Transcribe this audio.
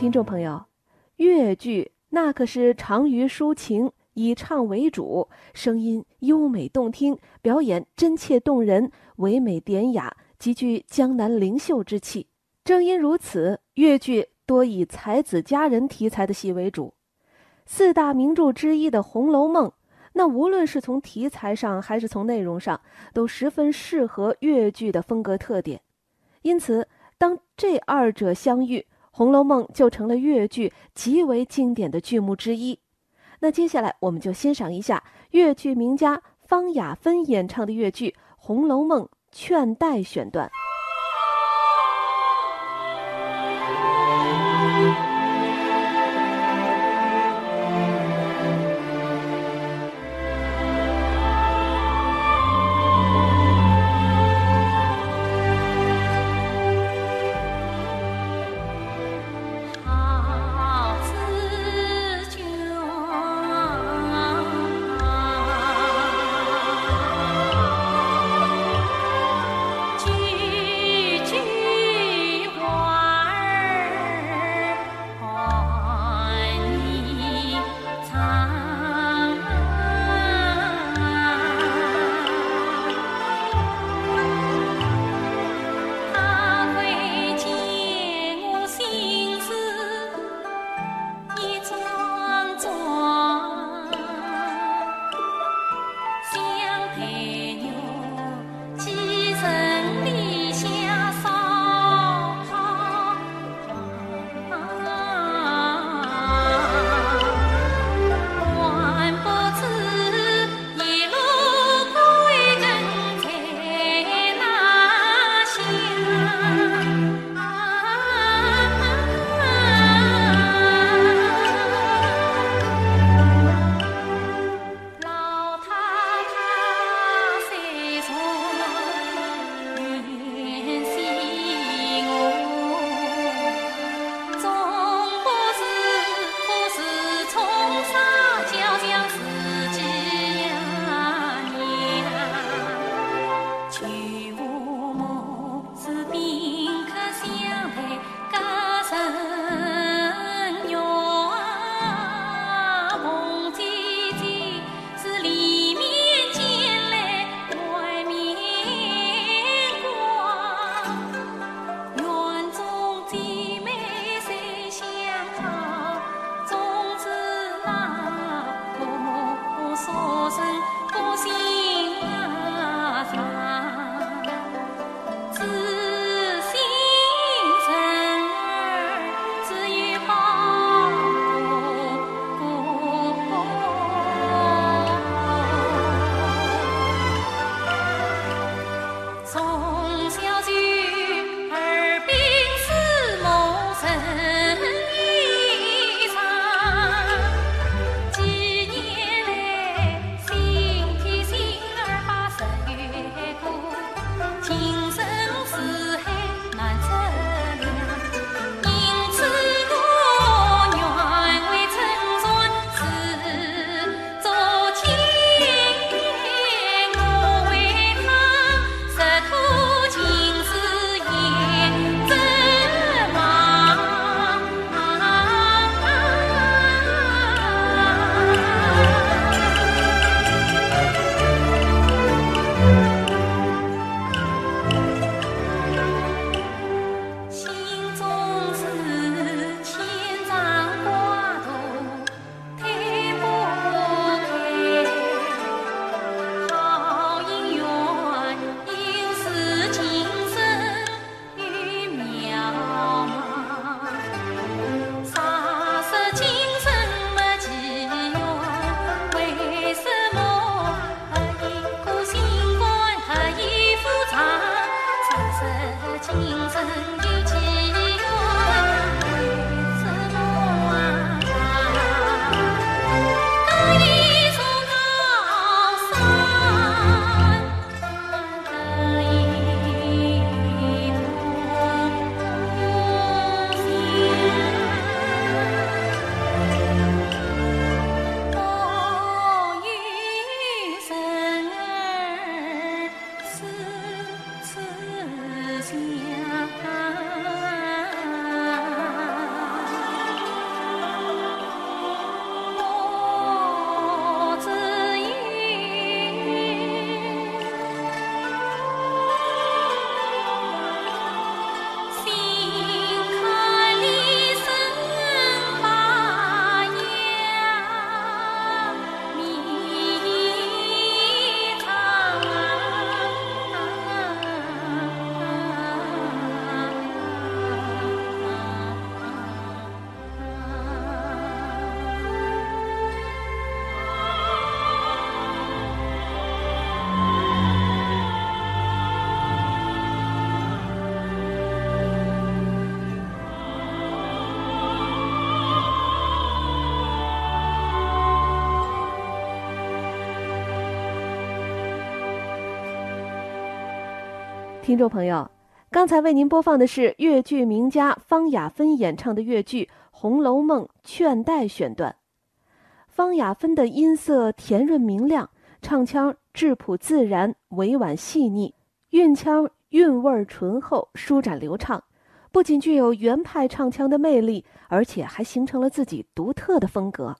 听众朋友，越剧那可是长于抒情，以唱为主，声音优美动听，表演真切动人，唯美典雅，极具江南灵秀之气。正因如此，越剧多以才子佳人题材的戏为主。四大名著之一的《红楼梦》，那无论是从题材上还是从内容上，都十分适合越剧的风格特点。因此，当这二者相遇，《红楼梦》就成了越剧极为经典的剧目之一。那接下来，我们就欣赏一下越剧名家方雅芬演唱的越剧《红楼梦·劝代》选段。听众朋友，刚才为您播放的是越剧名家方雅芬演唱的越剧《红楼梦·劝代》选段。方雅芬的音色甜润明亮，唱腔质朴自然、委婉细腻，韵腔韵味醇厚、舒展流畅，不仅具有原派唱腔的魅力，而且还形成了自己独特的风格。